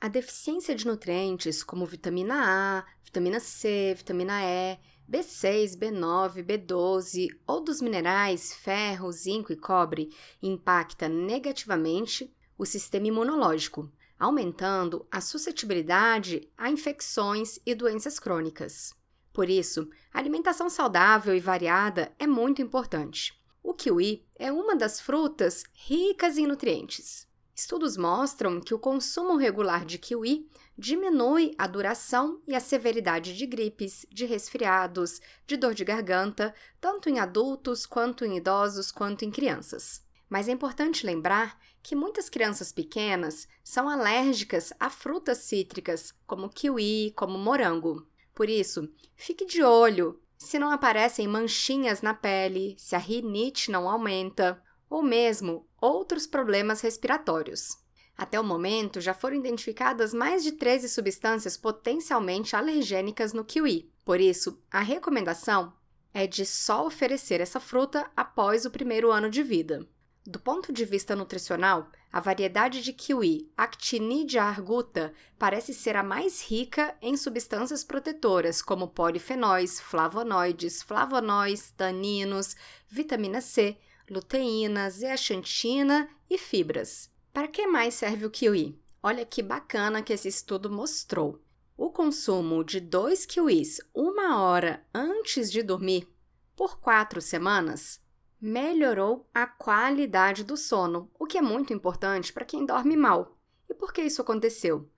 A deficiência de nutrientes como vitamina A, vitamina C, vitamina E, B6, B9, B12 ou dos minerais ferro, zinco e cobre impacta negativamente o sistema imunológico, aumentando a suscetibilidade a infecções e doenças crônicas. Por isso, a alimentação saudável e variada é muito importante. O kiwi é uma das frutas ricas em nutrientes. Estudos mostram que o consumo regular de kiwi diminui a duração e a severidade de gripes, de resfriados, de dor de garganta, tanto em adultos quanto em idosos quanto em crianças. Mas é importante lembrar que muitas crianças pequenas são alérgicas a frutas cítricas, como kiwi, como morango. Por isso, fique de olho se não aparecem manchinhas na pele, se a rinite não aumenta, ou mesmo outros problemas respiratórios. Até o momento, já foram identificadas mais de 13 substâncias potencialmente alergênicas no kiwi. Por isso, a recomendação é de só oferecer essa fruta após o primeiro ano de vida. Do ponto de vista nutricional, a variedade de kiwi Actinidia arguta parece ser a mais rica em substâncias protetoras, como polifenóis, flavonoides, flavonóis, taninos, vitamina C, luteína, zeaxantina e fibras. Para que mais serve o kiwi? Olha que bacana que esse estudo mostrou. O consumo de dois kiwis uma hora antes de dormir por quatro semanas melhorou a qualidade do sono, o que é muito importante para quem dorme mal. E por que isso aconteceu?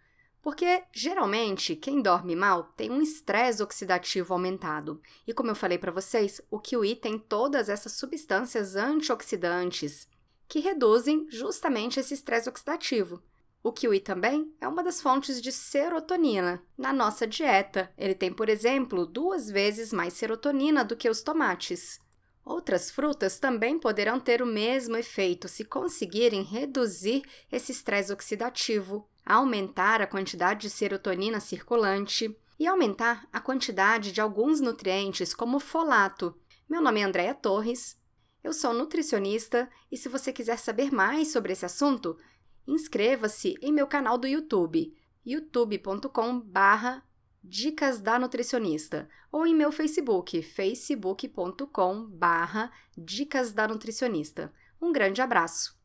Porque geralmente quem dorme mal tem um estresse oxidativo aumentado. E como eu falei para vocês, o kiwi tem todas essas substâncias antioxidantes que reduzem justamente esse estresse oxidativo. O kiwi também é uma das fontes de serotonina na nossa dieta. Ele tem, por exemplo, duas vezes mais serotonina do que os tomates. Outras frutas também poderão ter o mesmo efeito se conseguirem reduzir esse estresse oxidativo, aumentar a quantidade de serotonina circulante e aumentar a quantidade de alguns nutrientes, como folato. Meu nome é Andréa Torres, eu sou nutricionista e se você quiser saber mais sobre esse assunto, inscreva-se em meu canal do YouTube, youtube.com/barra Dicas da Nutricionista ou em meu Facebook, facebook.com barra Dicas da Nutricionista. Um grande abraço!